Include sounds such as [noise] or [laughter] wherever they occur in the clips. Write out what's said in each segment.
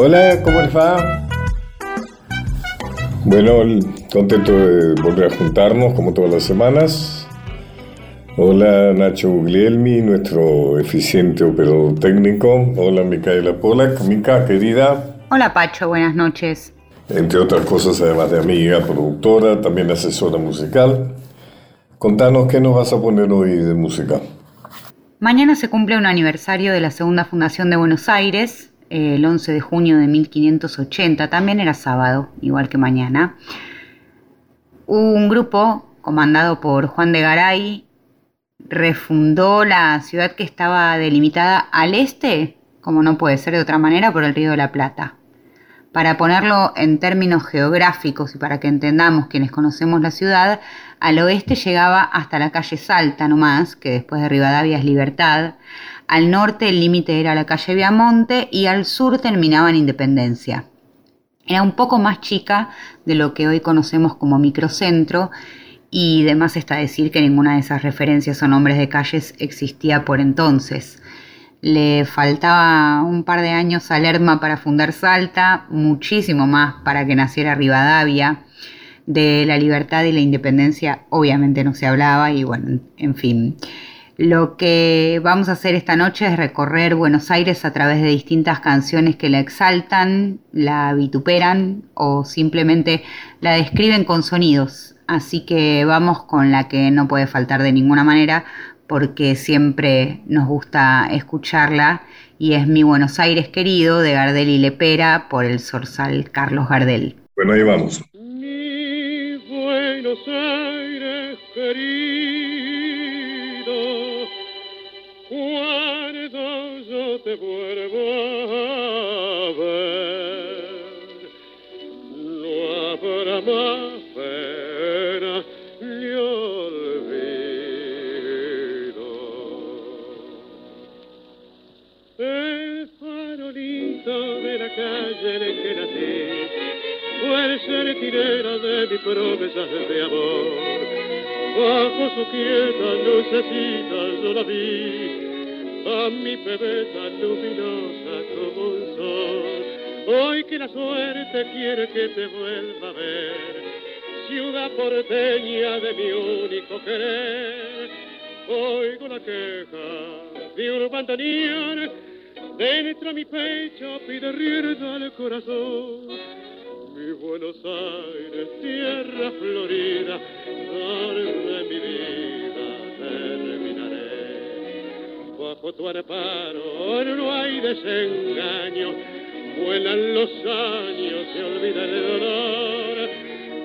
Hola, ¿cómo les va? Bueno, contento de volver a juntarnos como todas las semanas. Hola Nacho Guglielmi, nuestro eficiente operador técnico. Hola Micaela Polak, Mica, querida. Hola Pacho, buenas noches. Entre otras cosas, además de amiga, productora, también asesora musical. Contanos qué nos vas a poner hoy de música. Mañana se cumple un aniversario de la segunda fundación de Buenos Aires, el 11 de junio de 1580, también era sábado, igual que mañana. Un grupo comandado por Juan de Garay refundó la ciudad que estaba delimitada al este, como no puede ser de otra manera, por el río de la Plata. Para ponerlo en términos geográficos y para que entendamos quienes conocemos la ciudad, al oeste llegaba hasta la calle Salta nomás, que después de Rivadavia es Libertad, al norte el límite era la calle Viamonte y al sur terminaba en Independencia. Era un poco más chica de lo que hoy conocemos como microcentro y demás está decir que ninguna de esas referencias o nombres de calles existía por entonces. Le faltaba un par de años a Lerma para fundar Salta, muchísimo más para que naciera Rivadavia. De la libertad y la independencia obviamente no se hablaba y bueno, en fin. Lo que vamos a hacer esta noche es recorrer Buenos Aires a través de distintas canciones que la exaltan, la vituperan o simplemente la describen con sonidos. Así que vamos con la que no puede faltar de ninguna manera porque siempre nos gusta escucharla y es Mi Buenos Aires querido de Gardel y Lepera por el zorzal Carlos Gardel. Bueno, ahí vamos. Mi Buenos Aires querido yo te vuelvo a ver, no habrá más pena ni olvido. El farolito de la calle en el que nací fue el de mis promesas de amor. Bajo su quieta lucecita yo la vi a mi bebé luminosa como un sol. Hoy que la suerte quiere que te vuelva a ver, ciudad porteña de mi único querer. Oigo la queja de un bandoneón, dentro de mi pecho pide rienda al corazón. Mi Buenos Aires, tierra florida, donde mi vida bajo tu amparo no hay desengaño, vuelan los años, se olvida el dolor.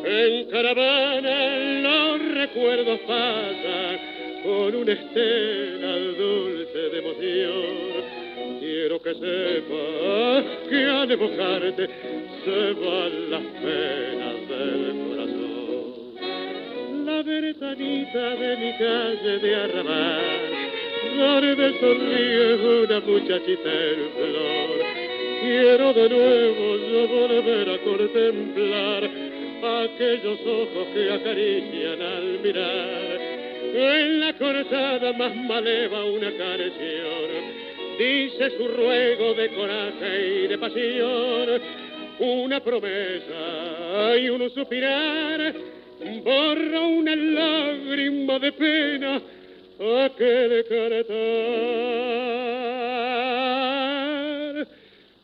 En caravana los recuerdos pasan con una estela dulce de emoción. Quiero que sepas que al evocarte se van las penas del corazón. La ventanita de mi calle de arrabal me sonríe una muchachita en flor. Quiero de nuevo yo volver a contemplar aquellos ojos que acarician al mirar. En la corazada más maleva una canción, dice su ruego de coraje y de pasión, una promesa y un suspirar, borra una lágrima de pena a que cantar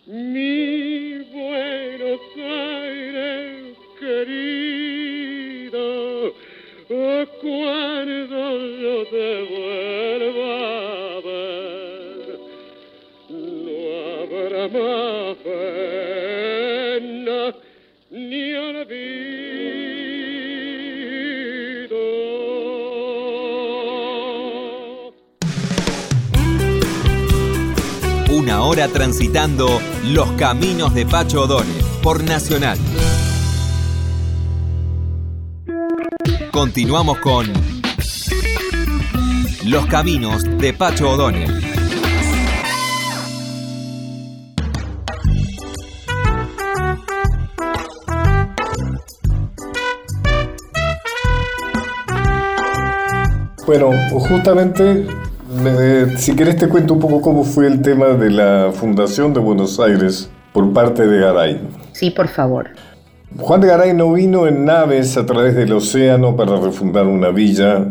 mi Buenos Aires querido cuando yo te vuelva a ver no habrá más hora transitando los caminos de Pacho O'Donnell por Nacional. Continuamos con Los caminos de Pacho O'Donnell. Bueno, justamente si querés te cuento un poco cómo fue el tema de la fundación de Buenos Aires. por parte de Garay. Sí, por favor. Juan de Garay no vino en naves a través del océano para refundar una villa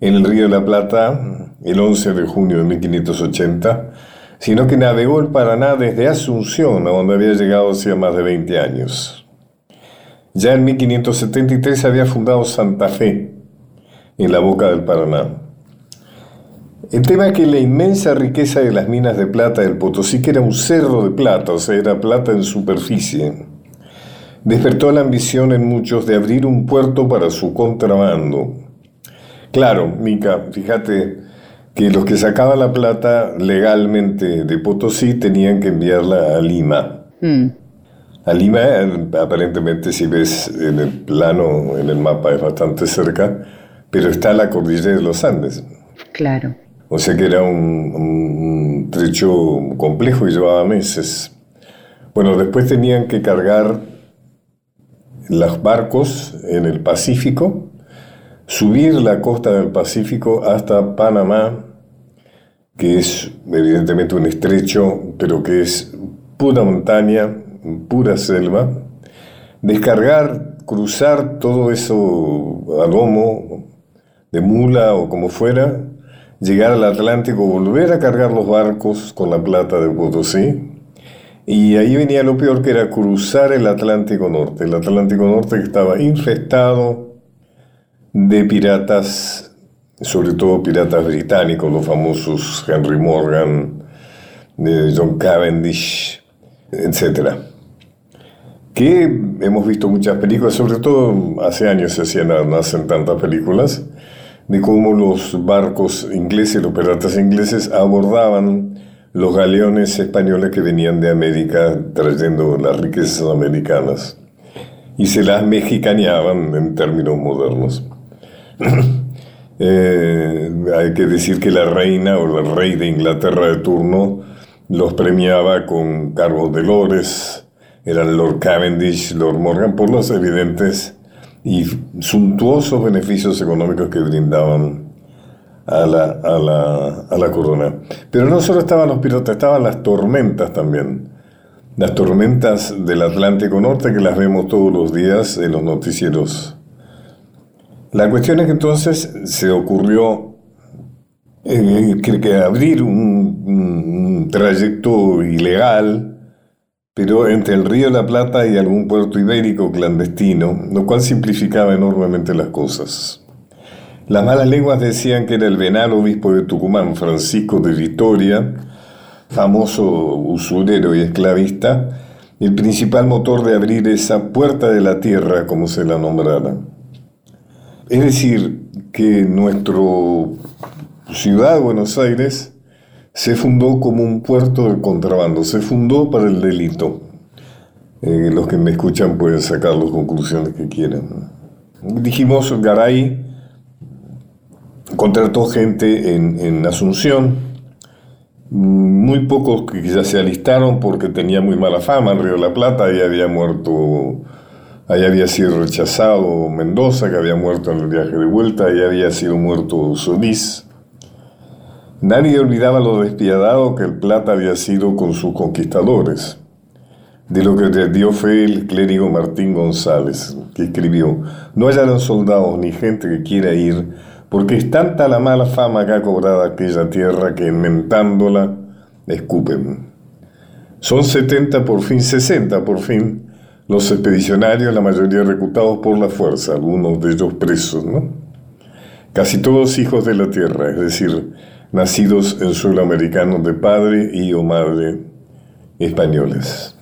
en el Río de la Plata el 11 de junio de 1580, sino que navegó el Paraná desde Asunción, a donde había llegado hacía más de 20 años. Ya en 1573 había fundado Santa Fe, en la boca del Paraná. El tema es que la inmensa riqueza de las minas de plata del Potosí, que era un cerro de plata, o sea, era plata en superficie, despertó la ambición en muchos de abrir un puerto para su contrabando. Claro, Mica, fíjate que los que sacaban la plata legalmente de Potosí tenían que enviarla a Lima. Mm. A Lima, aparentemente, si ves en el plano, en el mapa, es bastante cerca, pero está la cordillera de los Andes. Claro. O sea que era un, trecho complejo y llevaba meses. Bueno, después tenían que cargar los barcos en el Pacífico, subir la costa del Pacífico hasta Panamá, que es evidentemente un estrecho, pero que es pura montaña, pura selva, descargar, cruzar todo eso a lomo, de mula o como fuera, llegar al Atlántico, volver a cargar los barcos con la plata de Potosí. Y ahí venía lo peor que era cruzar el Atlántico Norte. El Atlántico Norte estaba infestado de piratas, sobre todo piratas británicos, los famosos Henry Morgan, John Cavendish, etc. Que hemos visto muchas películas, sobre todo hace años se hacían, no hacen tantas películas, de cómo los barcos ingleses, los piratas ingleses, abordaban los galeones españoles que venían de América trayendo las riquezas americanas y se las mexicaneaban en términos modernos. [clears throat] Eh, hay que decir que la reina o el rey de Inglaterra de turno los premiaba con cargos de lores, eran Lord Cavendish, Lord Morgan, por los evidentes y suntuosos beneficios económicos que brindaban a la, a la, a la corona. Pero no solo estaban los piratas, estaban las tormentas también. Las tormentas del Atlántico Norte que las vemos todos los días en los noticieros. La cuestión es que entonces se ocurrió eh, que, abrir un, un trayecto ilegal pero entre el río de la Plata y algún puerto ibérico clandestino, lo cual simplificaba enormemente las cosas. Las malas lenguas decían que era el venal obispo de Tucumán, Francisco de Vitoria, famoso usurero y esclavista, el principal motor de abrir esa puerta de la tierra, como se la nombrara. Es decir, que nuestra ciudad, Buenos Aires, se fundó como un puerto de contrabando, se fundó para el delito. Eh, los que me escuchan pueden sacar las conclusiones que quieran. Dijimos, Garay contrató gente en, Asunción, muy pocos que ya se alistaron porque tenía muy mala fama en Río de la Plata, ahí había muerto, ahí había sido rechazado Mendoza, que había muerto en el viaje de vuelta, ahí había sido muerto Solís. Nadie olvidaba lo despiadado que el Plata había sido con sus conquistadores, de lo que dio fe el clérigo Martín González, que escribió, no hallaron soldados ni gente que quiera ir, porque es tanta la mala fama que ha cobrado aquella tierra que inventándola escupen. Son 70 por fin, 60 por fin, los expedicionarios, la mayoría reclutados por la fuerza, algunos de ellos presos, ¿no? Casi todos hijos de la tierra, es decir, nacidos en suelo americano de padre y o madre españoles.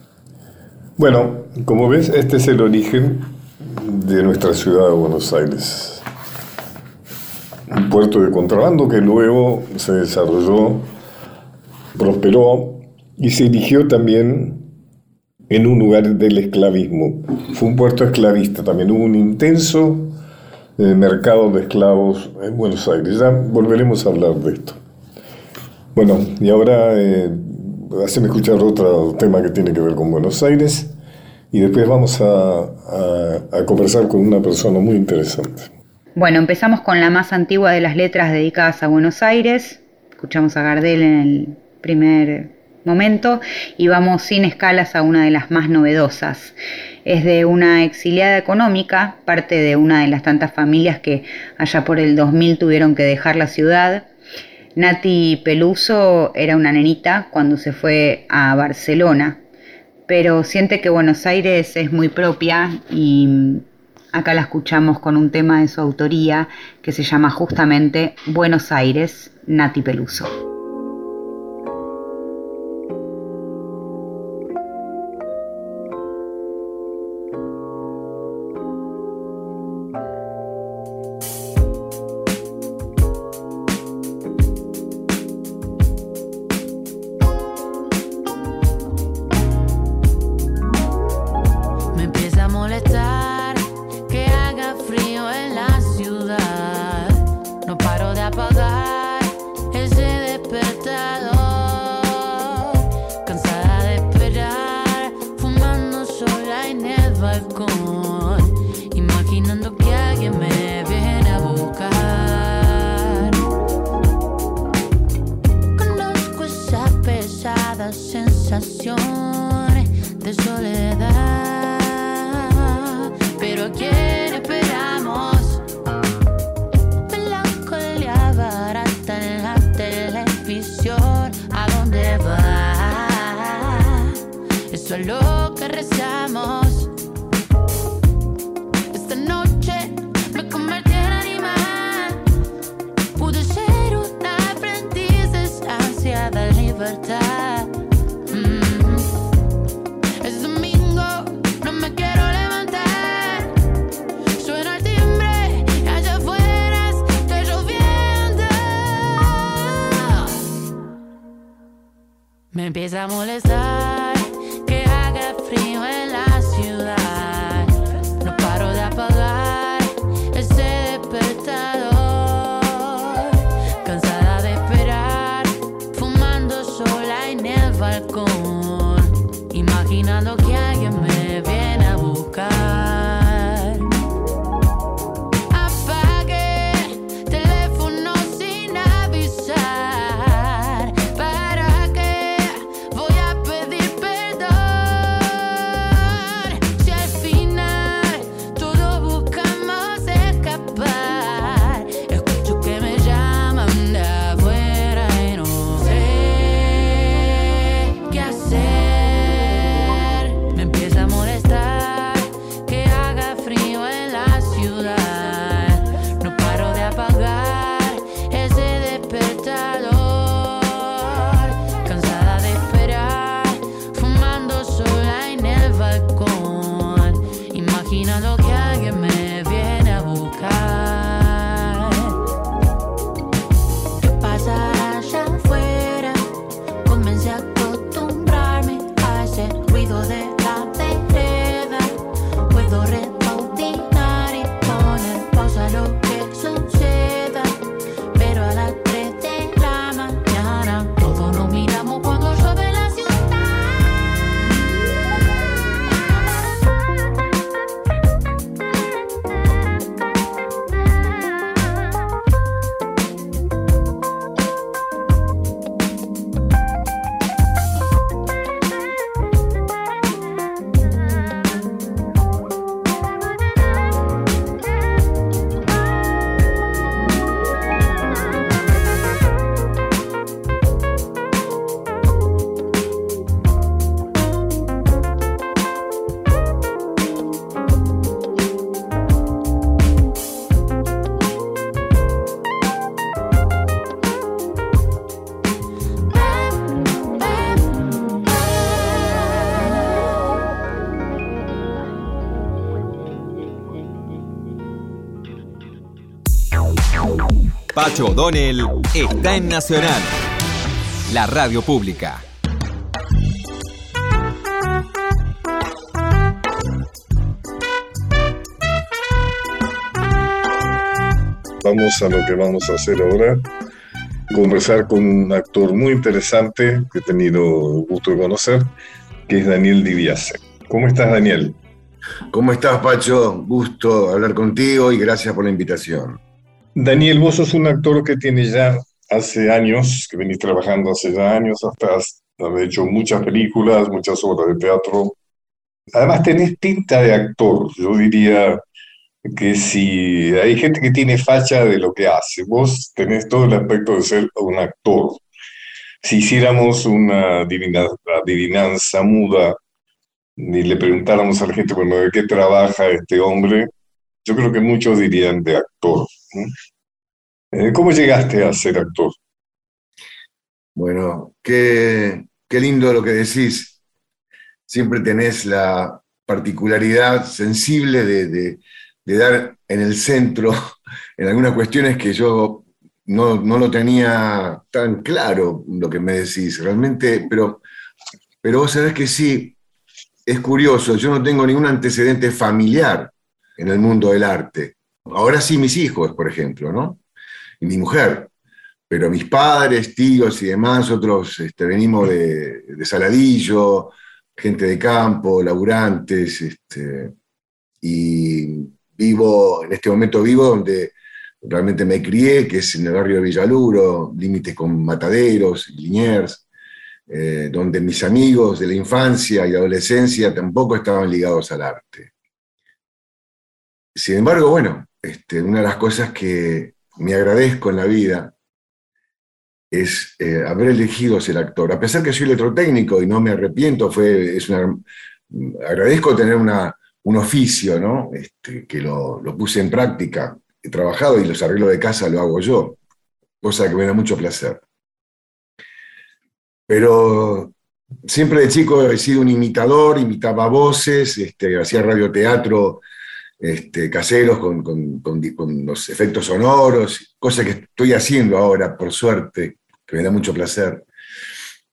Bueno, como ves, este es el origen de nuestra ciudad de Buenos Aires. Un puerto de contrabando que luego se desarrolló, prosperó y se erigió también en un lugar del esclavismo. Fue un puerto esclavista, también hubo un intenso eh, mercado de esclavos en Buenos Aires. Ya volveremos a hablar de esto. Bueno, y ahora eh, haceme escuchar otro tema que tiene que ver con Buenos Aires y después vamos a, a conversar con una persona muy interesante. Bueno, empezamos con la más antigua de las letras dedicadas a Buenos Aires. Escuchamos a Gardel en el primer momento y vamos sin escalas a una de las más novedosas. Es de una exiliada económica, parte de una de las tantas familias que allá por el 2000 tuvieron que dejar la ciudad. Nati Peluso era una nenita cuando se fue a Barcelona, pero siente que Buenos Aires es muy propia y acá la escuchamos con un tema de su autoría que se llama justamente Buenos Aires, Nati Peluso. Es mm. este domingo, no me quiero levantar. Suena el timbre, y allá afuera está lloviendo. Me empieza a molestar que haga frío en la Pacho O'Donnell está en Nacional, la radio pública. Vamos a lo que vamos a hacer ahora, conversar con un actor muy interesante que he tenido gusto de conocer, que es Daniel Diviase. ¿Cómo estás, Daniel? ¿Cómo estás, Pacho? Gusto hablar contigo y gracias por la invitación. Daniel, vos sos un actor que tiene ya hace años, que venís trabajando hace ya años, estás has hecho muchas películas, muchas obras de teatro. Además tenés tinta de actor, yo diría que si hay gente que tiene facha de lo que hace, vos tenés todo el aspecto de ser un actor. Si hiciéramos una adivinanza muda y le preguntáramos a la gente, bueno, ¿de qué trabaja este hombre? Yo creo que muchos dirían de actor. Eh, ¿Cómo llegaste a ser actor? Bueno, qué, qué lindo lo que decís. Siempre tenés la particularidad sensible de, dar en el centro [laughs] en algunas cuestiones que yo no, no, lo tenía tan claro lo que me decís, realmente, pero, pero vos sabés que sí, es curioso, yo no tengo ningún antecedente familiar en el mundo del arte. Ahora sí mis hijos, por ejemplo, ¿no? Y mi mujer. Pero mis padres, tíos y demás, otros este, venimos de, Saladillo, gente de campo, laburantes, este, y vivo, en este momento vivo donde realmente me crié, que es en el barrio de Villaluro, límites con Mataderos Liniers, eh, donde mis amigos de la infancia y adolescencia tampoco estaban ligados al arte. Sin embargo, bueno, este, una de las cosas que me agradezco en la vida es eh, haber elegido ser actor. A pesar que soy electrotécnico y no me arrepiento, fue, es agradezco tener un oficio, ¿no? Este, que lo, lo, puse en práctica. He trabajado y los arreglos de casa lo hago yo, cosa que me da mucho placer. Pero siempre de chico he sido un imitador, imitaba voces, este, hacía radioteatro este, caseros con, con, los efectos sonoros, cosa que estoy haciendo ahora, por suerte, que me da mucho placer.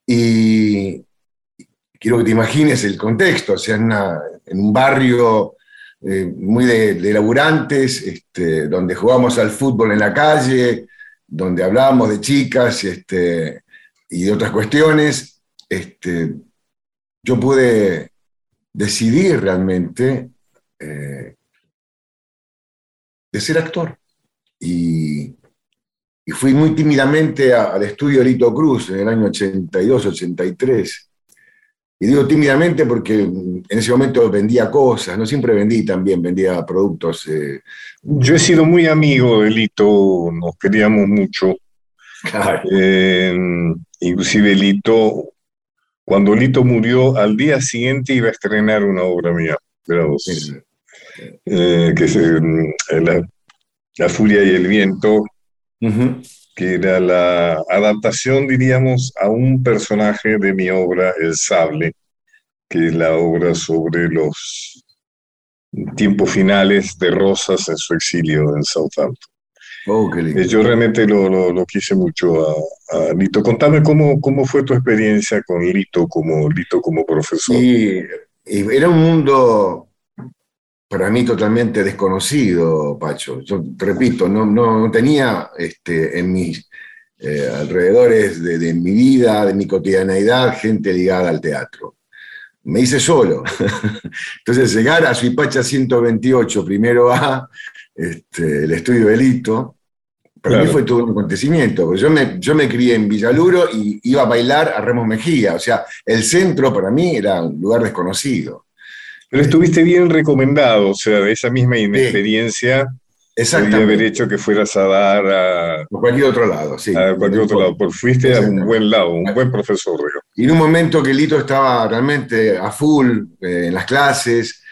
Y quiero que te imagines el contexto, sea, en, un barrio eh, muy de, laburantes, este, donde jugamos al fútbol en la calle, donde hablábamos de chicas, este, y de otras cuestiones, este, yo pude decidir realmente eh, de ser actor. Y, fui muy tímidamente al estudio Lito Cruz en el año 82, 83. Y digo tímidamente porque en ese momento vendía cosas, no siempre vendí también, vendía productos. Eh. Yo he sido muy amigo de Lito, nos queríamos mucho. Eh, inclusive Lito, cuando Lito murió, al día siguiente iba a estrenar una obra mía, eh, que es eh, la, Furia y el Viento, que era la adaptación, diríamos, a un personaje de mi obra, El Sable, que es la obra sobre los tiempos finales de Rosas en su exilio en Southampton. Oh, eh, yo realmente lo, quise mucho a, Lito. Contame cómo, cómo fue tu experiencia con Lito como, Lito como profesor. Y, era un mundo para mí totalmente desconocido, Pacho. Yo te repito, no, no, tenía este, en mis eh, alrededores de, de, mi vida, de mi cotidianeidad, gente ligada al teatro. Me hice solo. [laughs] Entonces, llegar a Suipacha 128, primero A, este, el estudio de Lito, para mí fue todo un acontecimiento, porque yo me, yo me crié en Villaluro y iba a bailar a Remos Mejía, o sea, el centro para mí era un lugar desconocido. Pero estuviste bien recomendado, o sea, de esa misma inexperiencia, Exactamente. haber hecho que fueras a dar a, cualquier otro lado, sí. A cualquier otro lado, porque fuiste a un buen lado, un buen profesor. Y en un momento que Lito estaba realmente a full eh, en las clases,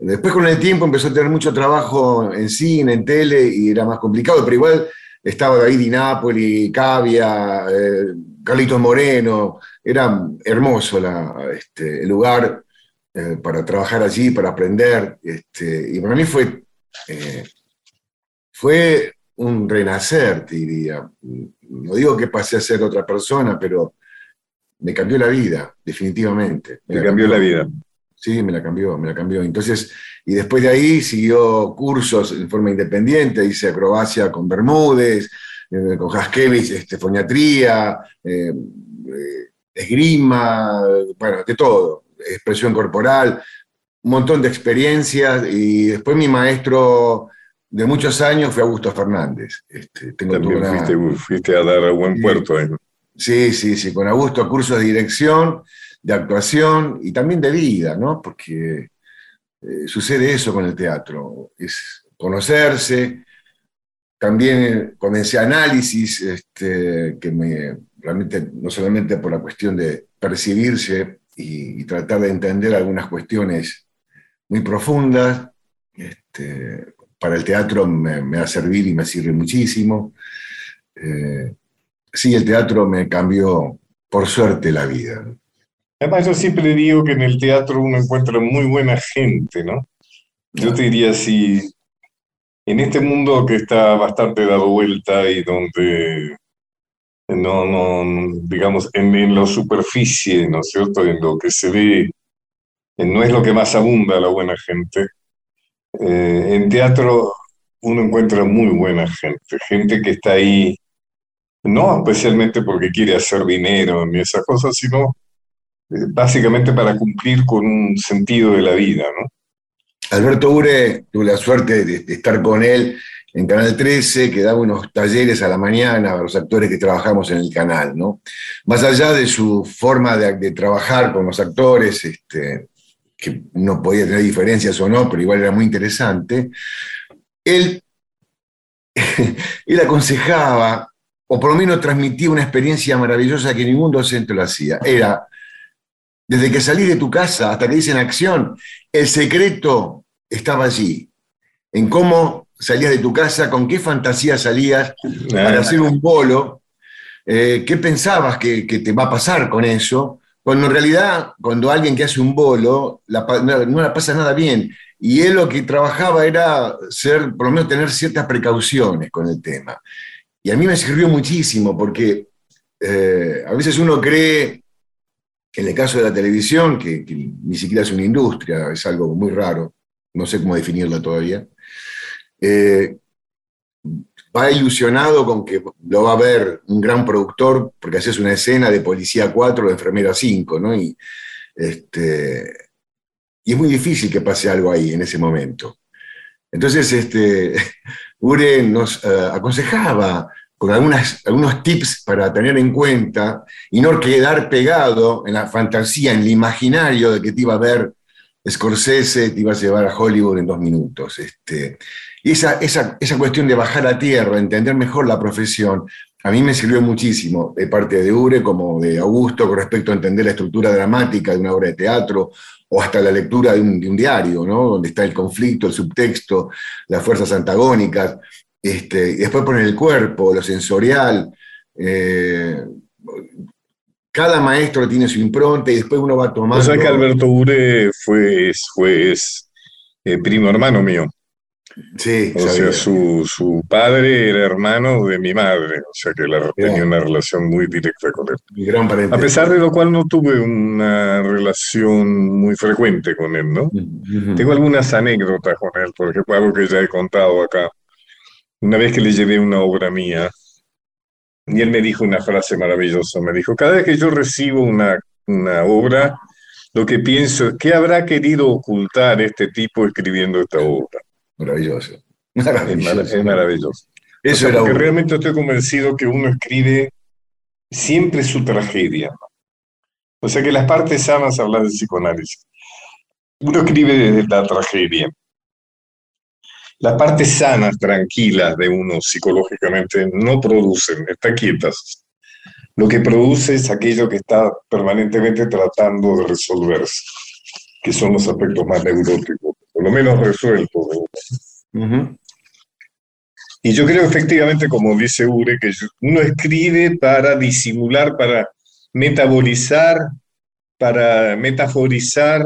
Después con el tiempo empezó a tener mucho trabajo en cine, en tele, y era más complicado, pero igual estaba David Di Napoli, Cavia, eh, Carlitos Moreno, era hermoso este, el lugar eh, para trabajar allí, para aprender, este, y para mí fue, eh, fue un renacer, te diría. No digo que pasé a ser otra persona, pero me cambió la vida, definitivamente. Me, cambió la vida. Sí, me la cambió, me la cambió. Entonces, y después de ahí siguió cursos en forma independiente, hice acrobacia con Bermúdez, eh, con Haskevich, este, foniatría, esgrima, bueno, de todo, expresión corporal, un montón de experiencias, y después mi maestro de muchos años fue Augusto Fernández. Este, tengo También fuiste, a dar a buen puerto. Sí, sí, sí, con Augusto cursos de dirección, de actuación y también de vida, ¿no? Porque eh, sucede eso con el teatro, es conocerse. También comencé análisis, este, que me, realmente, no solamente por la cuestión de percibirse y, tratar de entender algunas cuestiones muy profundas, este, para el teatro me, va a servir y me sirve muchísimo. Eh, sí, el teatro me cambió, por suerte, la vida. Además, yo siempre digo que en el teatro uno encuentra muy buena gente, ¿no? Yo te diría, si en este mundo que está bastante dado vuelta y donde no, digamos, en, la superficie, ¿no es cierto? En lo que se ve, no es lo que más abunda la buena gente. Eh, en teatro uno encuentra muy buena gente, gente que está ahí, no especialmente porque quiere hacer dinero ni esas cosas, sino eh, básicamente para cumplir con un sentido de la vida, ¿no? Alberto Ure, tuve la suerte de, estar con él en Canal 13, que daba unos talleres a la mañana a los actores que trabajamos en el canal, ¿no? Más allá de su forma de, trabajar con los actores, este, que no podía tener diferencias o no, pero igual era muy interesante, él, [laughs] él aconsejaba, o por lo menos transmitía una experiencia maravillosa que ningún docente lo hacía. Era, desde que salís de tu casa hasta que dicen acción, el secreto estaba allí, en cómo salías de tu casa, con qué fantasía salías para hacer un bolo, eh, qué pensabas que, te va a pasar con eso, cuando en realidad, cuando alguien que hace un bolo, no, la pasa nada bien. Y él lo que trabajaba era ser, por lo menos tener ciertas precauciones con el tema. Y a mí me sirvió muchísimo porque eh, a veces uno cree en el caso de la televisión, que, ni siquiera es una industria, es algo muy raro, no sé cómo definirla todavía, eh, va ilusionado con que lo va a ver un gran productor, porque haces una escena de Policía 4 o de Enfermera 5, ¿no? Y, este, y es muy difícil que pase algo ahí en ese momento. Entonces, este, [laughs] Ure nos eh, aconsejaba con algunas, algunos tips para tener en cuenta y no quedar pegado en la fantasía, en el imaginario de que te iba a ver Scorsese, te iba a llevar a Hollywood en dos minutos. Este, y esa, esa, esa cuestión de bajar a tierra, entender mejor la profesión, a mí me sirvió muchísimo, de parte de Ure como de Augusto, con respecto a entender la estructura dramática de una obra de teatro o hasta la lectura de un, de un diario, ¿no? donde está el conflicto, el subtexto, las fuerzas antagónicas. Este, y después poner el cuerpo, lo sensorial. Eh, cada maestro tiene su impronta y después uno va tomando. O sea que Alberto Ure fue, fue eh, primo hermano mío. Sí, o sea, su, padre era hermano de mi madre, o sea que tenía una relación muy directa con él. A pesar de lo cual no tuve una relación muy frecuente con él, ¿no? Tengo algunas anécdotas con él, por ejemplo, algo que ya he contado acá una vez que le llevé una obra mía, y él me dijo una frase maravillosa, me dijo, cada vez que yo recibo una, obra, lo que pienso es, ¿qué habrá querido ocultar este tipo escribiendo esta obra? Maravilloso. Es, maravilloso. Eso porque realmente estoy convencido que uno escribe siempre su tragedia. O sea que las partes sanas hablan de psicoanálisis. Uno escribe desde la tragedia. Las partes sanas, tranquilas de uno psicológicamente no producen, están quietas. Lo que produce es aquello que está permanentemente tratando de resolverse, que son los aspectos más neuróticos, por lo menos resueltos. Y yo creo efectivamente, como dice Ure, que uno escribe para disimular, para metabolizar, para metaforizar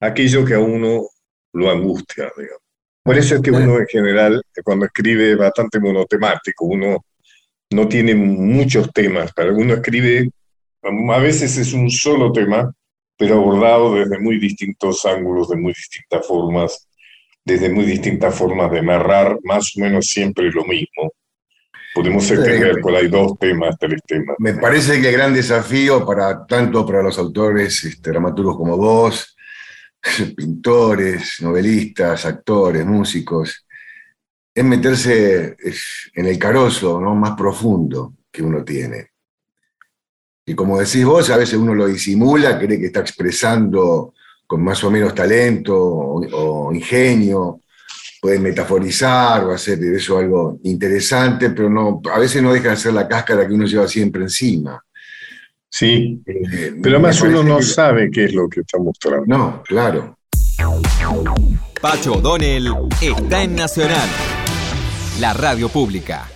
aquello que a uno lo angustia, digamos. Por eso es que uno en general, cuando escribe, es bastante monotemático, uno no tiene muchos temas, pero uno escribe, a veces es un solo tema, pero abordado desde muy distintos ángulos, de muy distintas formas, desde muy distintas formas de narrar más o menos siempre lo mismo. Podemos entender que hay dos temas, tres temas. Me parece que el gran desafío para tanto para los autores, este, dramaturgos como vos, [laughs] pintores, novelistas, actores, músicos, es meterse en el carozo ¿no? más profundo que uno tiene. Y como decís vos, a veces uno lo disimula, cree que está expresando con más o menos talento o, ingenio, puede metaforizar o hacer de eso algo interesante, pero no, a veces no deja de ser la cáscara que uno lleva siempre encima. Sí, eh, pero además uno no sabe qué es lo que está mostrando. No, claro. Pacho O'Donnell está en Nacional, la radio pública.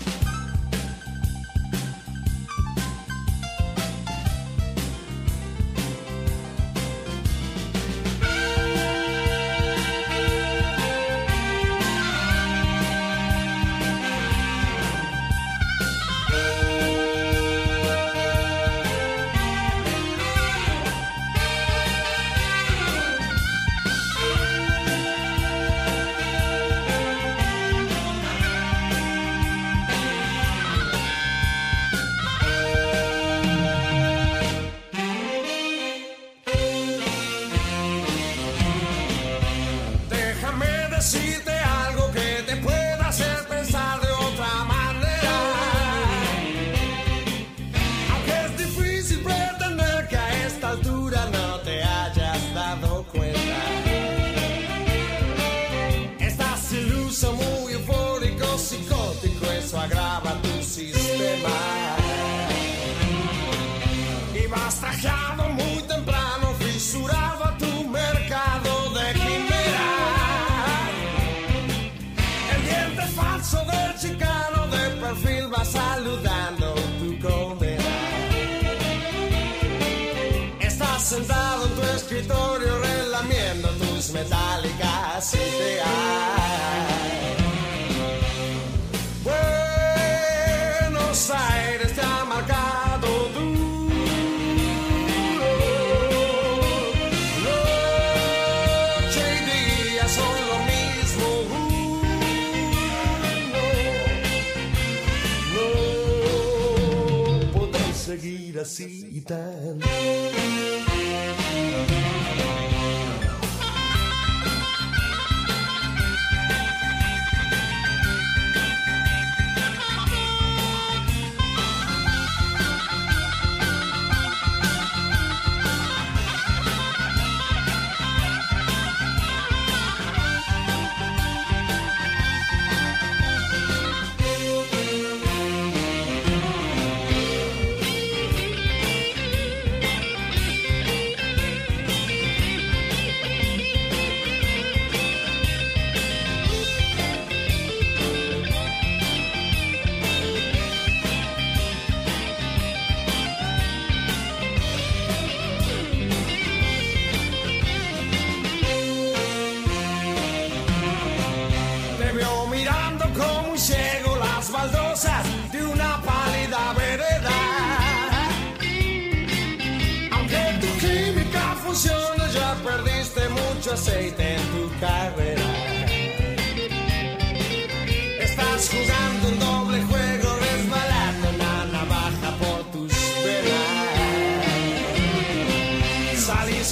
Assim cita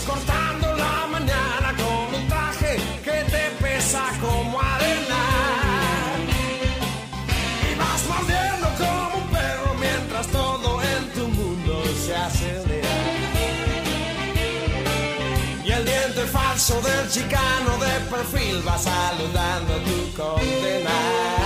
cortando la mañana con un traje que te pesa como arena. Y vas mordiendo como un perro mientras todo en tu mundo se acelera. falso del chicano de perfil va saludando tu condena.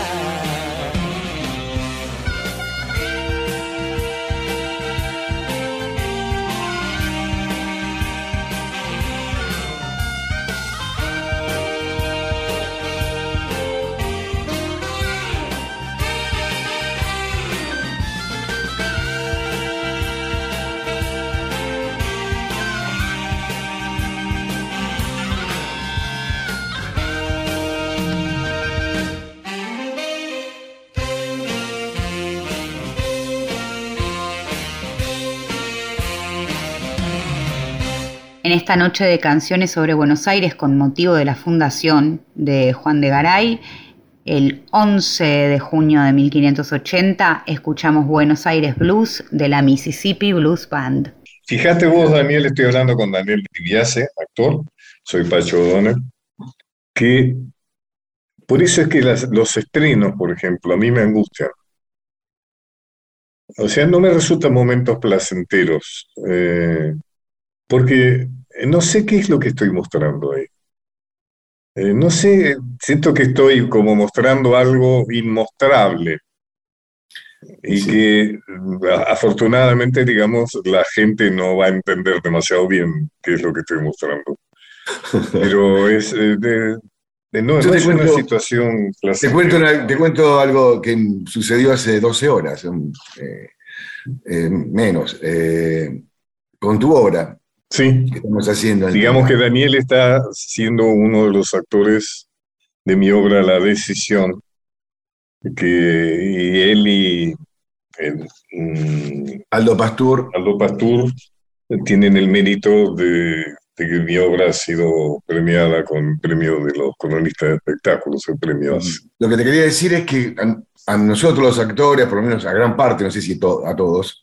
Esta noche de canciones sobre Buenos Aires con motivo de la fundación de Juan de Garay. El 11 de junio de 1580 escuchamos Buenos Aires Blues de la Mississippi Blues Band. Fíjate vos, Daniel, estoy hablando con Daniel Viviase, actor, soy Pacho O'Donnell, que por eso es que los estrenos, por ejemplo, a mí me angustian. o sea, no me resultan momentos placenteros, eh, porque no sé qué es lo que estoy mostrando ahí. Eh, no sé, siento que estoy como mostrando algo inmostrable y Sí. que afortunadamente, digamos, la gente no va a entender demasiado bien qué es lo que estoy mostrando. [laughs] Pero es, eh, de- de- no, no es una situación Te cuento, una- te cuento algo que sucedió hace 12 horas, eh, eh, menos, eh, con tu obra Sí, que estamos haciendo. digamos que. Daniel está siendo uno de los actores de mi obra La Decisión, que y él y el, mm, Aldo Pastur, Aldo Pastur tienen el mérito de, de que mi obra ha sido premiada con el premio de los cronistas de espectáculos, el premio lo que te quería decir es que a, a nosotros los actores, por lo menos a gran parte, no sé si to- a todos,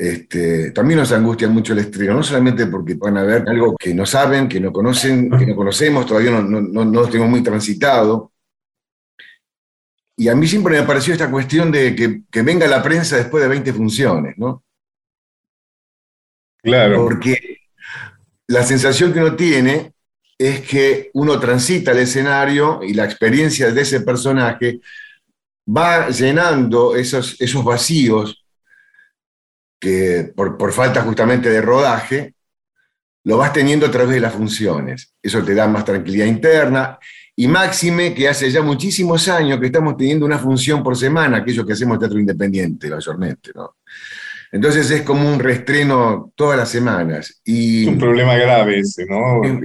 este, también nos angustia mucho el estreno, no solamente porque van a ver algo que no saben, que no conocen, que no conocemos, todavía no, no, no, no lo tenemos muy transitado. Y a mí siempre me pareció esta cuestión de que, que venga la prensa después de 20 funciones, ¿no? Claro, Porque la sensación que uno tiene es que uno transita el escenario y la experiencia de ese personaje va llenando esos, esos vacíos que por, por falta justamente de rodaje, lo vas teniendo a través de las funciones. Eso te da más tranquilidad interna. Y máxime que hace ya muchísimos años que estamos teniendo una función por semana, aquellos que hacemos teatro independiente, mayormente, ¿no? Entonces es como un reestreno todas las semanas. Y es un problema grave ese, ¿no? es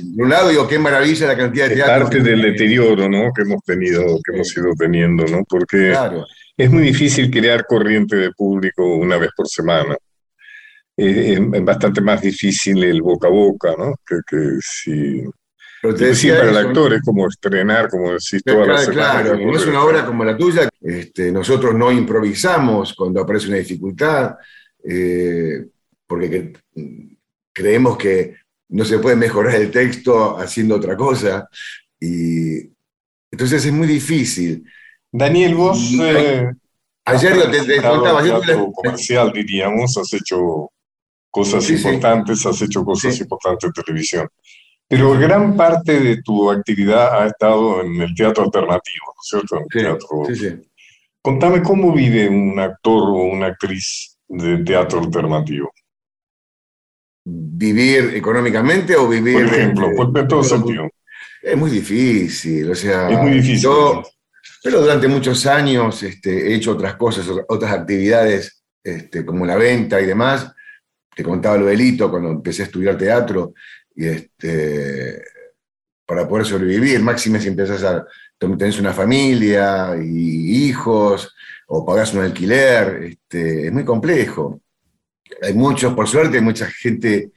de- un lado digo, qué maravilla la cantidad de es teatro. parte del deterioro, ¿no? Que hemos tenido, que hemos ido teniendo, ¿no? Porque Claro. Es muy difícil crear corriente de público una vez por semana. Eh, es, bastante más difícil el boca a boca, ¿no? Que, que si... Sí, decía para el actor es como estrenar, como decís, toda la Claro, semana. claro, no es una obra como la tuya. Este, nosotros no improvisamos cuando aparece una dificultad, eh, porque que- creemos que no se puede mejorar el texto haciendo otra cosa. Y entonces es muy difícil. Daniel, vos... Eh, Ayer yo te, contaba, en teatro comercial, diríamos, has hecho cosas Sí, sí. importantes, has hecho cosas Sí. importantes en televisión. Pero gran parte de tu actividad ha estado en el teatro alternativo, ¿no es cierto? En el teatro. sí, sí. Contame cómo vive un actor o una actriz de teatro alternativo. ¿Vivir económicamente o vivir... Por ejemplo, pues, en todo sentido. Es muy difícil, o sea... Es muy difícil. yo- Pero durante muchos años este, he hecho otras cosas, otra- otras actividades, este, como la venta y demás. Te contaba lo delito cuando empecé a estudiar teatro, y este, para poder sobrevivir, máxime si empezás a tenés una familia y hijos, o pagás un alquiler, este, es muy complejo. Hay muchos, por suerte, hay mucha gente,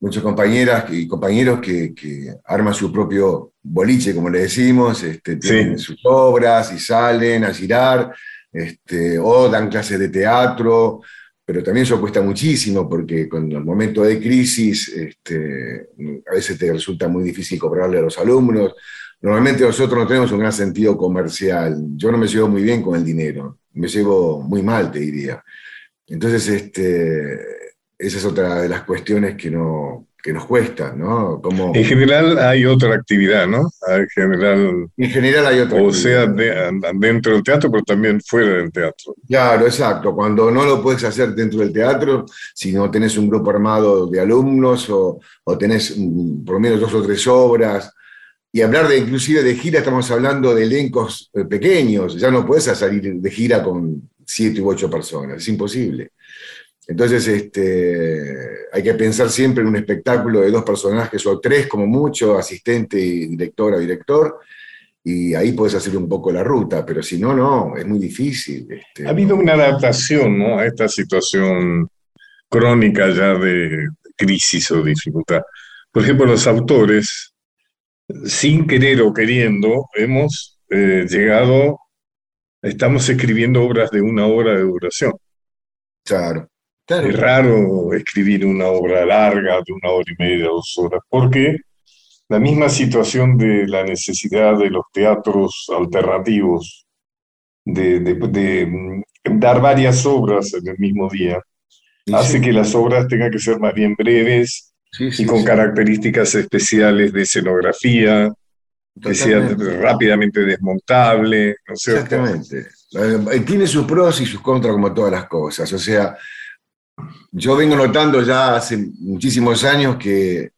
muchas compañeras y compañeros que, que arman su propio boliche, como le decimos, este, tienen Sí. sus obras y salen a girar, este, o dan clases de teatro, pero también eso cuesta muchísimo porque con el momento de crisis este, a veces te resulta muy difícil cobrarle a los alumnos. Normalmente nosotros no tenemos un gran sentido comercial. Yo no me llevo muy bien con el dinero, me llevo muy mal, te diría. Entonces, este, esa es otra de las cuestiones que, no, que nos cuesta, ¿no? Como, En general hay otra actividad, ¿no? En general, en general hay otra o sea, de- dentro del teatro, pero también fuera del teatro. Claro, exacto. Cuando no lo puedes hacer dentro del teatro, si no tenés un grupo armado de alumnos o, o tenés por lo menos dos o tres obras, y hablar de inclusive de gira, estamos hablando de elencos eh, pequeños, ya no puedes salir de gira con siete u ocho personas, es imposible. Entonces, este, hay que pensar siempre en un espectáculo de dos personajes o tres como mucho, asistente, y directora, director, y ahí puedes hacer un poco la ruta, pero si no, no, es muy difícil. este, Ha habido una adaptación, ¿no? A esta situación crónica ya de crisis o dificultad. Por ejemplo, los autores, sin querer o queriendo, hemos eh, llegado, estamos escribiendo obras de una hora de duración. Claro, claro. Es raro escribir una obra larga de una hora y media, dos horas, porque la misma situación de la necesidad de los teatros alternativos de, de- de, mm, dar varias obras en el mismo día Y hace sí, que las obras tengan que ser más bien breves sí, sí, y con sí, características especiales de escenografía, que sea totalmente. rápidamente desmontable, ¿no es cierto? Exactamente. Eh, Tiene sus pros y sus contras como todas las cosas. O sea, yo vengo notando ya hace muchísimos años que,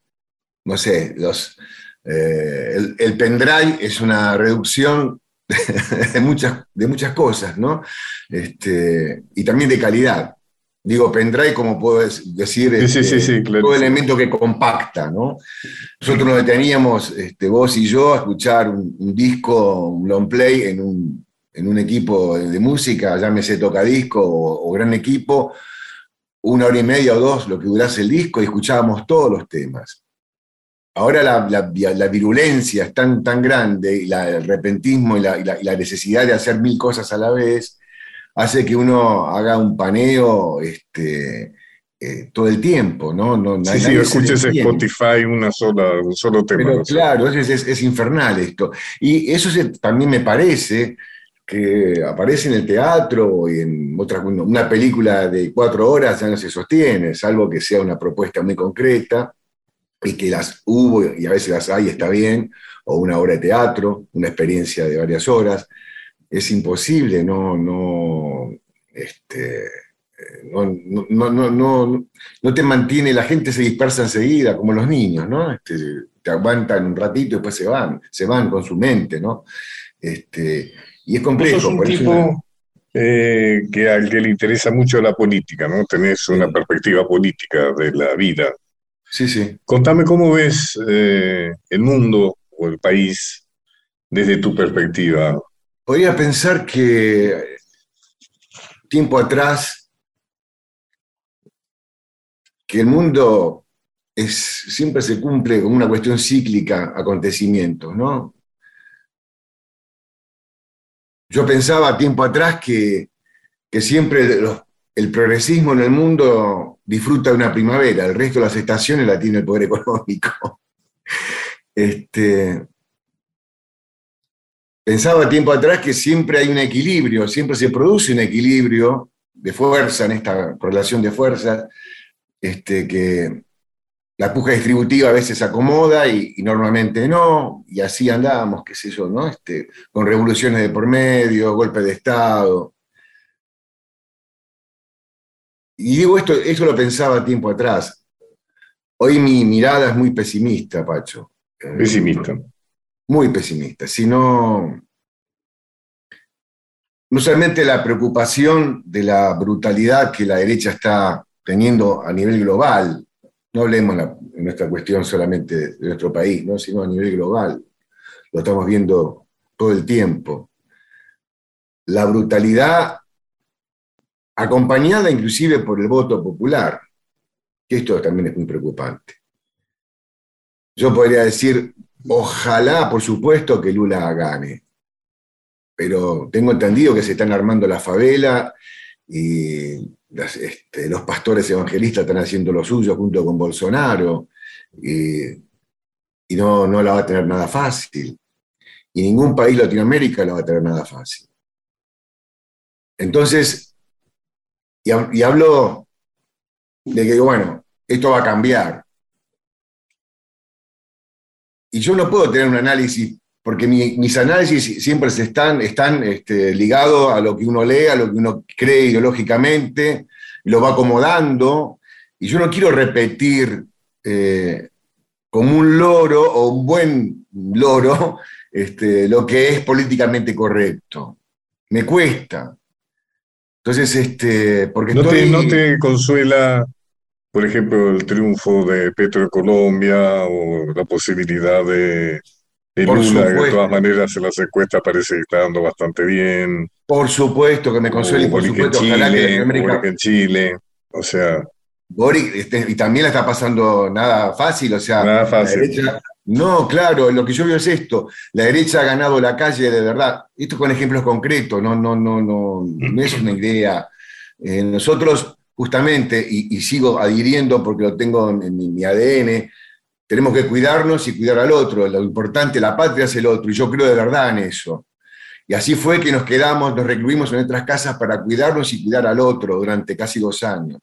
no sé, los, eh, el, el pendrive es una reducción [laughs] de muchas, de muchas cosas, ¿no? Este, y también de calidad. Digo, pendrive, como puedo decir, sí, este, sí, sí, claro. todo elemento que compacta, ¿no? Nosotros nos deteníamos, este, vos y yo, a escuchar un, un disco, un long play en un, en un equipo de música, llámese tocadisco o, o gran equipo, una hora y media o dos, lo que durase el disco, y escuchábamos todos los temas. Ahora la, la- la virulencia es tan, tan grande, y la- el repentismo y la, y la- y la necesidad de hacer mil cosas a la vez, hace que uno haga un paneo este, eh, todo el tiempo, ¿no? no Sí, sí, escuches. Spotify una sola, un solo tema. Claro, es, es- es infernal esto. Y eso se- también me parece que aparece en el teatro y en otra, una película de cuatro horas ya no se sostiene, salvo que sea una propuesta muy concreta y que las hubo y a veces las hay, está bien, o una obra de teatro, una experiencia de varias horas. Es imposible, no, no, este, no, no, no, no- no te mantiene, la gente se dispersa enseguida, como los niños, ¿no? Este, te aguantan un ratito y después se van, se van con su mente, ¿no? Este, y es complejo. sos un por tipo una- eh, que al que le interesa mucho la política, ¿no? Tenés una perspectiva política de la vida. Sí, sí. Contame cómo ves eh, el mundo o el país desde tu perspectiva. Podría pensar que tiempo atrás, que el mundo es, siempre se cumple como una cuestión cíclica, acontecimientos, ¿no? Yo pensaba tiempo atrás que, que siempre el progresismo en el mundo disfruta de una primavera, el resto de las estaciones la tiene el poder económico. [laughs] Este, pensaba tiempo atrás que siempre hay un equilibrio, siempre se produce un equilibrio de fuerza en esta relación de fuerzas, este, que la puja distributiva a veces acomoda y, y normalmente no, y así andábamos, qué sé yo, ¿no? Este, con revoluciones de por medio, golpes de Estado. Y digo esto, eso lo pensaba tiempo atrás. Hoy mi mirada es muy pesimista, Pacho. Eh, Pesimista. muy pesimista, sino no solamente la preocupación de la brutalidad que la derecha está teniendo a nivel global, no hablemos la- nuestra cuestión solamente de nuestro país, ¿no? sino a nivel global, lo estamos viendo todo el tiempo. La brutalidad acompañada inclusive por el voto popular, que esto también es muy preocupante. Yo podría decir, ojalá, por supuesto, que Lula gane, pero tengo entendido que se están armando la favela y este, los pastores evangelistas están haciendo lo suyo junto con Bolsonaro y, no, no la va a tener nada fácil. Y ningún país Latinoamérica la va a tener nada fácil. Entonces, y, y hablo de que, bueno, esto va a cambiar. Y yo no puedo tener un análisis, porque mi- mis análisis siempre se están, están este, ligados a lo que uno lee, a lo que uno cree ideológicamente, y lo va acomodando, y yo no quiero repetir eh, como un loro o un buen loro [laughs] este, lo que es políticamente correcto. Me cuesta. Entonces, este, porque ¿No te, estoy... no te consuela, por ejemplo, el triunfo de Petro en Colombia o la posibilidad de, de Por Lula, que de supuesto. todas maneras en las encuestas parece que está dando bastante bien? Por supuesto que me consuela y o por supuesto ojalá que Chile, o Latinoamérica Boric en Chile. O sea, Boric, este, y también la está pasando nada fácil, o sea, Nada la fácil. derecha- no, claro, lo que yo veo es esto, la derecha ha ganado la calle de verdad, esto con ejemplos concretos, no, no, no, no, no es una idea. Eh, nosotros, justamente, y, y sigo adhiriendo porque lo tengo en, en mi, mi ADN, tenemos que cuidarnos y cuidar al otro, lo importante, la patria es el otro, y yo creo de verdad en eso. Y así fue que nos quedamos, nos recluimos en nuestras casas para cuidarnos y cuidar al otro durante casi dos años.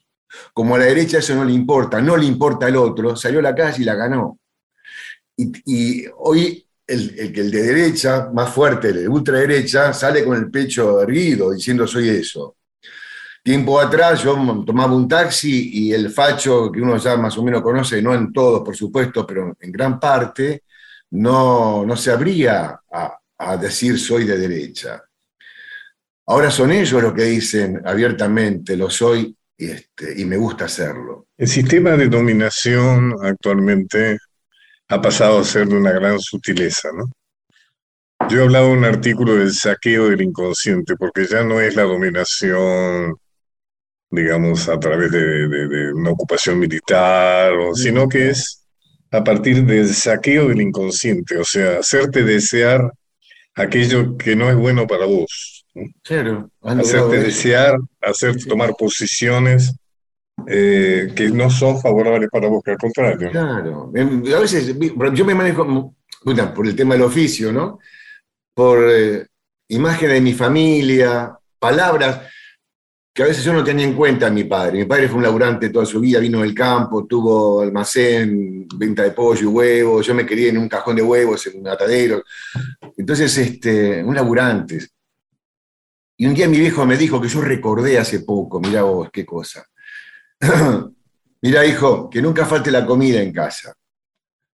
Como a la derecha eso no le importa, no le importa al otro, salió a la calle y la ganó. Y, hoy el, el el de derecha, más fuerte, el de ultraderecha, sale con el pecho erguido diciendo soy eso. Tiempo atrás yo tomaba un taxi y el facho que uno ya más o menos conoce, no en todos por supuesto, pero en gran parte, no, no se abría a, decir soy de derecha. Ahora son ellos los que dicen abiertamente lo soy y, este, y me gusta hacerlo. El sistema de dominación actualmente ha pasado a ser de una gran sutileza, ¿no? Yo he hablado en un artículo del saqueo del inconsciente, porque ya no es la dominación, digamos, a través de, de- de una ocupación militar, o- sino que es a partir del saqueo del inconsciente, o sea, hacerte desear aquello que no es bueno para vos, ¿no? Claro, hacerte eso. desear, hacerte tomar posiciones eh, que no son favorables para vos, que al contrario. Claro. Em, A veces yo me manejo puta, por el tema del oficio, ¿no? Por eh, imágenes de mi familia, palabras que a veces yo no tenía en cuenta a mi padre. Mi padre fue un laburante toda su vida, vino del campo, tuvo almacén, venta de pollo y huevos, yo me quería en un cajón de huevos, en un atadero. Entonces, este, un laburante. Y un día mi viejo me dijo que yo recordé hace poco, mirá vos, qué cosa. [clears throat] Mira, hijo, que nunca falte la comida en casa.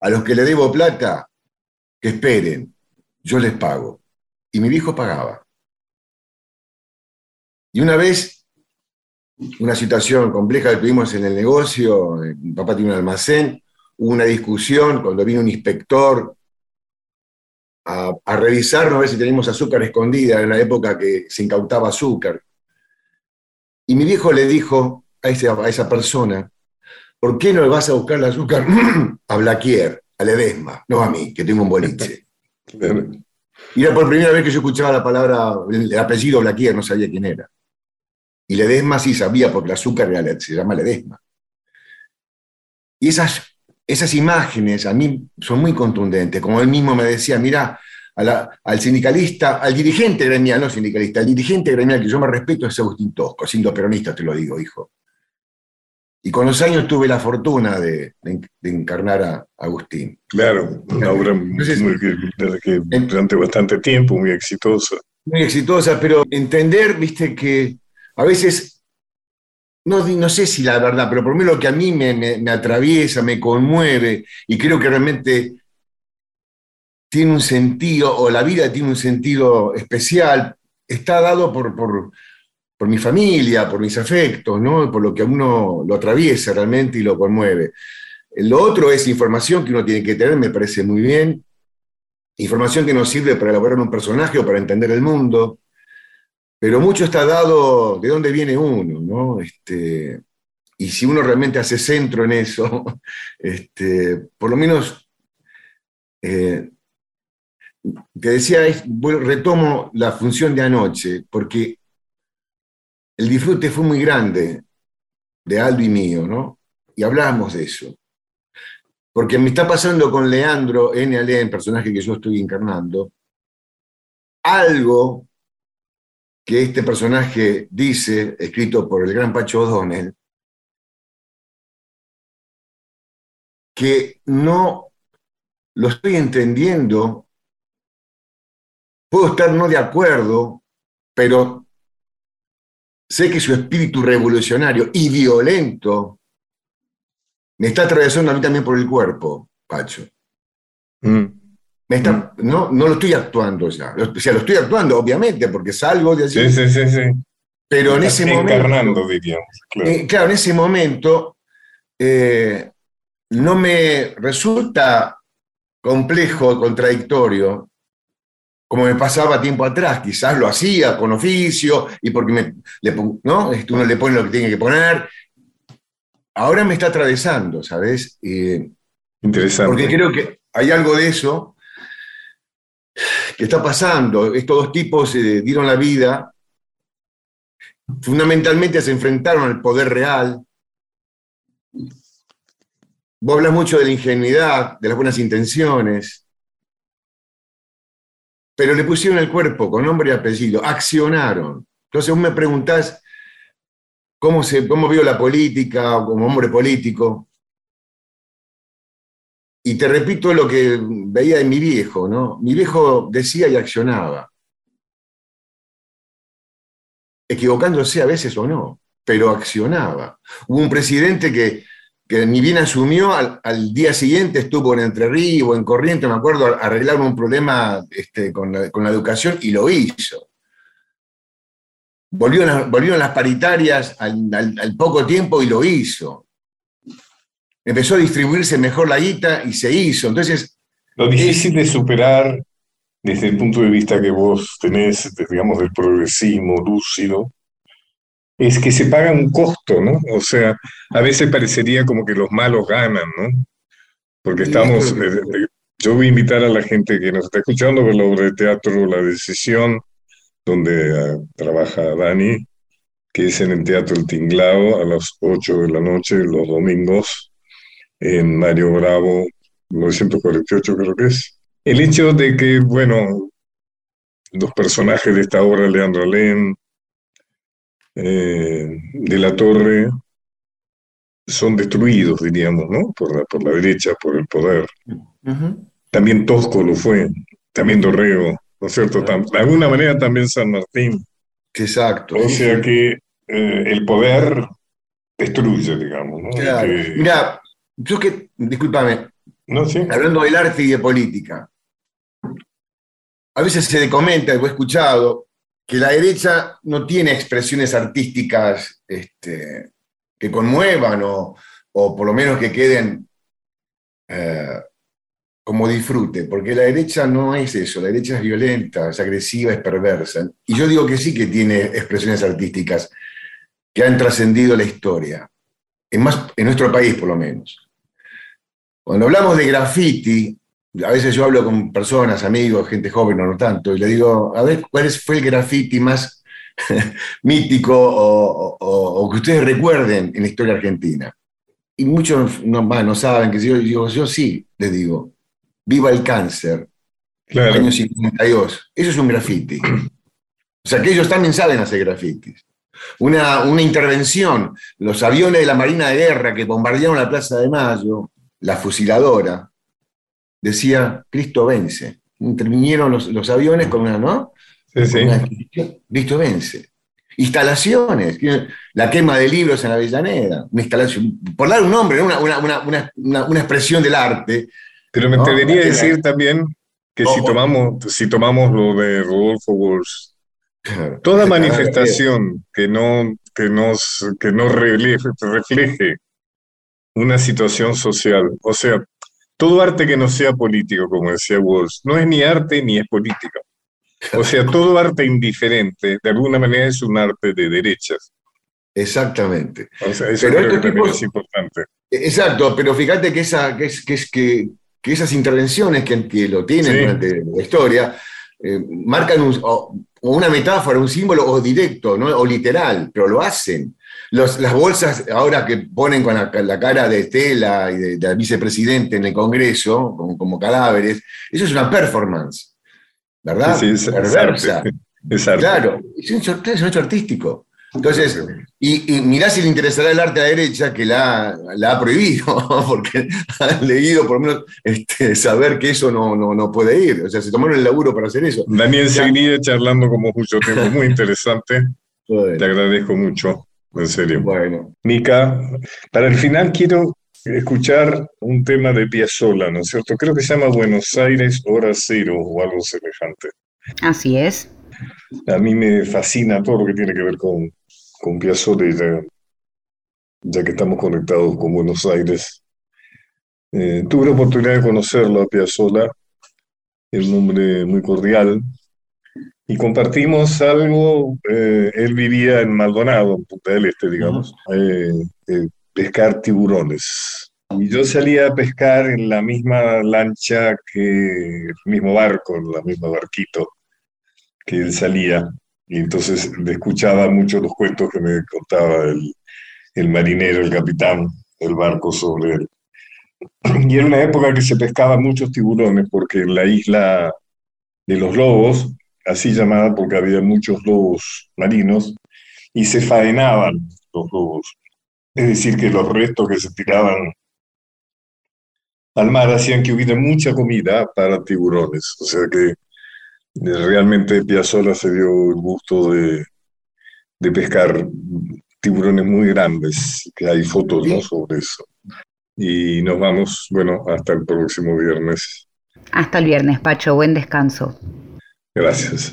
A los que le debo plata, que esperen, yo les pago. Y mi viejo pagaba. Y una vez, una situación compleja que tuvimos en el negocio, eh, mi papá tiene un almacén, hubo una discusión cuando vino un inspector a, a revisarnos a ver si teníamos azúcar escondida en la época que se incautaba azúcar. Y mi viejo le dijo a, ese- a esa persona, ¿por qué no le vas a buscar el azúcar [clears throat] a Blaquier, a Ledesma, no a mí, que tengo un boliche? [laughs] Y era por primera vez que yo escuchaba la palabra, el apellido Blaquier, no sabía quién era. Y Ledesma sí sabía, porque el azúcar se llama Ledesma. Y esas, esas imágenes a mí son muy contundentes, como él mismo me decía, mira, al sindicalista, al dirigente gremial, no sindicalista, al dirigente gremial que yo me respeto es Agustín Tosco, siendo peronista te lo digo, hijo. Y con los años tuve la fortuna de, de- de encarnar a Agustín. Claro, una obra muy- Entonces- muy- que durante bastante tiempo, muy exitosa. muy exitosa, pero entender, viste, que a veces, no, no sé si la verdad, pero por menos lo que a mí me, me- me atraviesa, me conmueve, y creo que realmente tiene un sentido, o la vida tiene un sentido especial, está dado por, por, por mi familia, por mis afectos, ¿no? por lo que a uno lo atraviesa realmente y lo conmueve. Lo otro es información que uno tiene que tener, me parece muy bien, información que nos sirve para elaborar un personaje o para entender el mundo, pero mucho está dado de dónde viene uno, ¿no? Este, y si uno realmente hace centro en eso, [laughs] este, por lo menos, eh, te decía, es- retomo la función de anoche, porque el disfrute fue muy grande de Aldo y mío, ¿no? Y hablábamos de eso. Porque me está pasando con Leandro N. Alén, personaje que yo estoy encarnando, algo que este personaje dice, escrito por el gran Pacho O'Donnell, que no lo estoy entendiendo, puedo estar no de acuerdo, pero sé que su espíritu revolucionario y violento me está atravesando a mí también por el cuerpo, Pacho. Mm. Me está, no, no lo estoy actuando ya. O sea, lo estoy actuando, obviamente, porque salgo de allí. Sí, sí, sí, sí. pero en ese momento. diríamos. Claro. Eh, claro, en ese momento eh, no me resulta complejo, contradictorio, como me pasaba tiempo atrás. Quizás lo hacía con oficio y porque me, le ¿no? Este, uno le pone lo que tiene que poner. Ahora me está atravesando, ¿sabes? Eh, Interesante. porque creo que hay algo de eso que está pasando. Estos dos tipos eh, dieron la vida, fundamentalmente se enfrentaron al poder real. Vos hablas mucho de la ingenuidad, de las buenas intenciones. pero le pusieron el cuerpo con nombre y apellido, accionaron. Entonces vos me preguntás cómo, se, cómo vio la política o como hombre político. Y te repito lo que veía de mi viejo, ¿no? Mi viejo decía y accionaba. Equivocándose a veces o no, pero accionaba. Hubo un presidente que, que ni bien asumió, al, al día siguiente estuvo en Entre Ríos o en Corriente, me acuerdo, a arreglar un problema este, con, la, con la educación y lo hizo. Volvieron, volvieron las paritarias al- al poco tiempo y lo hizo. Empezó a distribuirse mejor la guita y se hizo. Entonces, Lo difícil de superar desde el punto de vista que vos tenés, digamos, del progresismo lúcido, es que se paga un costo, ¿no? O sea, a veces parecería como que los malos ganan, ¿no? Porque estamos, eh, eh, yo voy a invitar a la gente que nos está escuchando a ver la obra de teatro La Decisión, donde ah, trabaja Dani, que es en el Teatro El Tinglao a las 8 de la noche, los domingos, en Mario Bravo, 948 creo que es. El hecho de que, bueno, los personajes de esta obra, Leandro Alén, eh, de la Torre, son destruidos, diríamos, ¿no? Por la, por la derecha, por el poder. También Tosco lo fue, también Dorrego, ¿no es cierto? Tam- de alguna manera también San Martín. exacto. O sea que eh, el poder destruye, digamos, ¿no? Claro. Que- Mira, yo que, discúlpame, no, sí. hablando del arte y de política, a veces se comenta, lo he escuchado, que la derecha no tiene expresiones artísticas este, que conmuevan o, o por lo menos que queden eh, como disfrute, porque la derecha no es eso, la derecha es violenta, es agresiva, es perversa. Y yo digo que sí que tiene expresiones artísticas que han trascendido la historia, en, más, en nuestro país por lo menos. Cuando hablamos de graffiti, a veces yo hablo con personas, amigos, gente joven, no, no tanto, y le digo, a ver, ¿cuál fue el graffiti más [laughs] mítico o, o- o que ustedes recuerden en la historia argentina? Y muchos no, bah, no saben, que yo, yo, yo sí, les digo, viva el cáncer, Claro. año 52, eso es un graffiti. O sea, que ellos también saben hacer grafitis. Una, una intervención, los aviones de la Marina de Guerra que bombardearon la Plaza de Mayo, la fusiladora, decía, Cristo vence. Intervinieron los, los aviones con una, ¿no? Sí, sí. Una Cristo vence. Instalaciones, la quema de libros en Avellaneda, una instalación, por dar un nombre, ¿no? una, una, una, una, una- una expresión del arte. Pero me No, atrevería a decir también que si Oh, oh. tomamos, si tomamos lo de Rodolfo Walsh, toda manifestación que no, que nos, que no refleje, refleje una situación social, o sea, todo arte que no sea político, como decía Walsh, no es ni arte ni es política. O sea, todo arte indiferente, de alguna manera es un arte de derechas. Exactamente. O sea, eso Pero creo que estos también tipos- es importante. Exacto, pero fíjate que, esa, que, es- que, es- que, que esas intervenciones que, que lo tienen Sí. durante la historia eh, marcan un- o, o una metáfora, un símbolo o directo ¿no? o literal, pero lo hacen. Los- las bolsas ahora que ponen con la, la cara de Estela y de, de la vicepresidente en el Congreso, como, como cadáveres, eso es una performance, ¿verdad? Sí, es- es Perversa. arte. [laughs] Es arte. Claro, es un, es un hecho artístico. Entonces, y, y mirá si le interesará el arte a la derecha que la, la ha prohibido, [laughs] porque han leído por lo menos este, saber que eso no, no, no puede ir. O sea, se tomaron el laburo para hacer eso. Daniel, seguiría charlando como mucho tiempo, muy interesante. [laughs] Te agradezco mucho, en serio. bueno, Mica, para el final quiero escuchar un tema de Piazzolla, ¿no es cierto? Creo que se llama Buenos Aires Hora Cero o algo semejante. Así es. A mí me fascina todo lo que tiene que ver con, con Piazzolla, ya que estamos conectados con Buenos Aires. Eh, tuve la oportunidad de conocerlo a Piazzolla, es un hombre muy cordial, y compartimos algo, eh, él vivía en Maldonado, en Punta del Este, digamos, eh, eh, pescar tiburones. Y yo salía a pescar en la misma lancha que el mismo barco, en la misma barquito que él salía. Y entonces le escuchaba mucho los cuentos que me contaba el, el marinero, el capitán del barco sobre él. Y era una época que se pescaba muchos tiburones, porque en la isla de los lobos, así llamada porque había muchos lobos marinos, y se faenaban los lobos. Es decir, que los restos que se tiraban al mar hacían que hubiera mucha comida para tiburones. O sea que realmente Piazzolla se dio el gusto de, de pescar tiburones muy grandes, que hay fotos ¿no? sobre eso. Y nos vamos, bueno, hasta el próximo viernes. Hasta el viernes, Pacho. Buen descanso. Gracias.